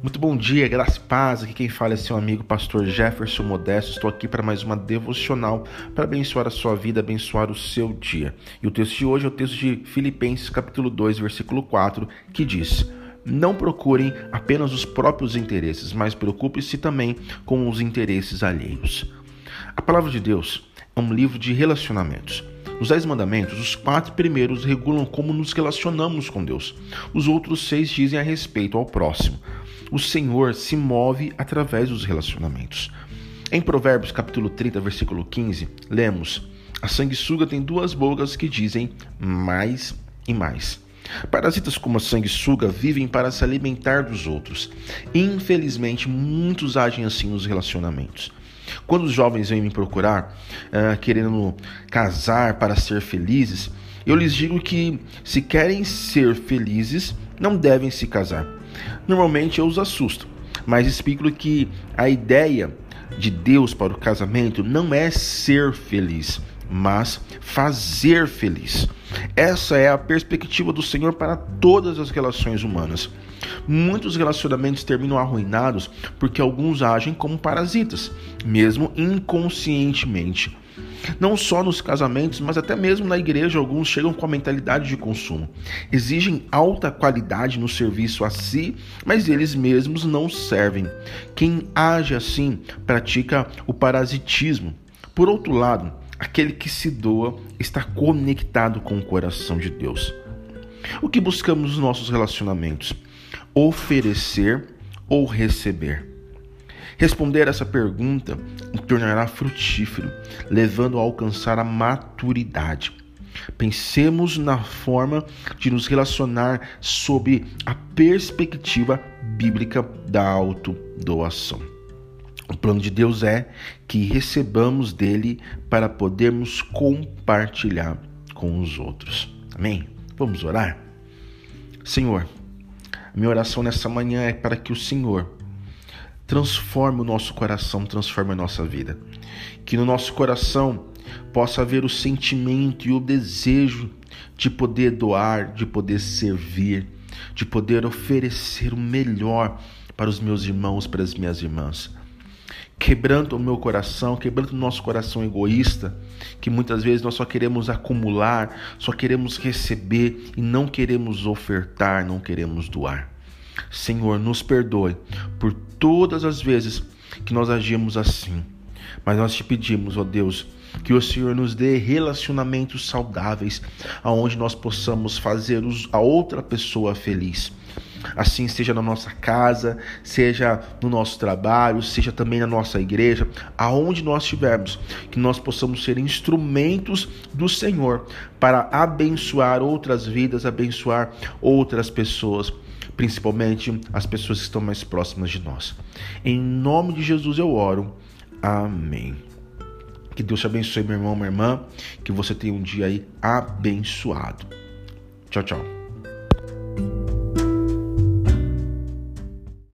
muito bom dia, graça e paz. Aqui quem fala é seu amigo pastor Jefferson Modesto. Estou aqui para mais uma devocional para abençoar a sua vida, abençoar o seu dia. E o texto de hoje é o texto de Filipenses, capítulo 2, versículo 4, que diz: Não procurem apenas os próprios interesses, mas preocupe-se também com os interesses alheios. A palavra de Deus é um livro de relacionamentos. Nos Dez Mandamentos, os quatro primeiros regulam como nos relacionamos com Deus. Os outros seis dizem a respeito ao próximo. O Senhor se move através dos relacionamentos. Em Provérbios capítulo 30, versículo 15, lemos: A sanguessuga tem duas bocas que dizem mais e mais. Parasitas como a sanguessuga vivem para se alimentar dos outros. Infelizmente, muitos agem assim nos relacionamentos. Quando os jovens vêm me procurar, uh, querendo casar para ser felizes, eu lhes digo que, se querem ser felizes, não devem se casar. Normalmente eu os assusto, mas explico que a ideia de Deus para o casamento não é ser feliz, mas fazer feliz. Essa é a perspectiva do Senhor para todas as relações humanas. Muitos relacionamentos terminam arruinados porque alguns agem como parasitas, mesmo inconscientemente. Não só nos casamentos, mas até mesmo na igreja, alguns chegam com a mentalidade de consumo. Exigem alta qualidade no serviço a si, mas eles mesmos não servem. Quem age assim pratica o parasitismo. Por outro lado, aquele que se doa está conectado com o coração de Deus. O que buscamos nos nossos relacionamentos? Oferecer ou receber? Responder essa pergunta o tornará frutífero, levando a alcançar a maturidade. Pensemos na forma de nos relacionar sob a perspectiva bíblica da autodoação. O plano de Deus é que recebamos dele para podermos compartilhar com os outros. Amém? Vamos orar? Senhor, minha oração nessa manhã é para que o Senhor transforme o nosso coração, transforme a nossa vida. Que no nosso coração possa haver o sentimento e o desejo de poder doar, de poder servir, de poder oferecer o melhor para os meus irmãos, para as minhas irmãs quebrando o meu coração, quebrando o nosso coração egoísta, que muitas vezes nós só queremos acumular, só queremos receber e não queremos ofertar, não queremos doar. Senhor, nos perdoe por todas as vezes que nós agimos assim. Mas nós te pedimos, ó Deus, que o Senhor nos dê relacionamentos saudáveis, aonde nós possamos fazer a outra pessoa feliz. Assim seja na nossa casa, seja no nosso trabalho, seja também na nossa igreja, aonde nós estivermos, que nós possamos ser instrumentos do Senhor para abençoar outras vidas, abençoar outras pessoas principalmente as pessoas que estão mais próximas de nós. Em nome de Jesus eu oro. Amém. Que Deus te abençoe, meu irmão, minha irmã. Que você tenha um dia aí abençoado. Tchau, tchau.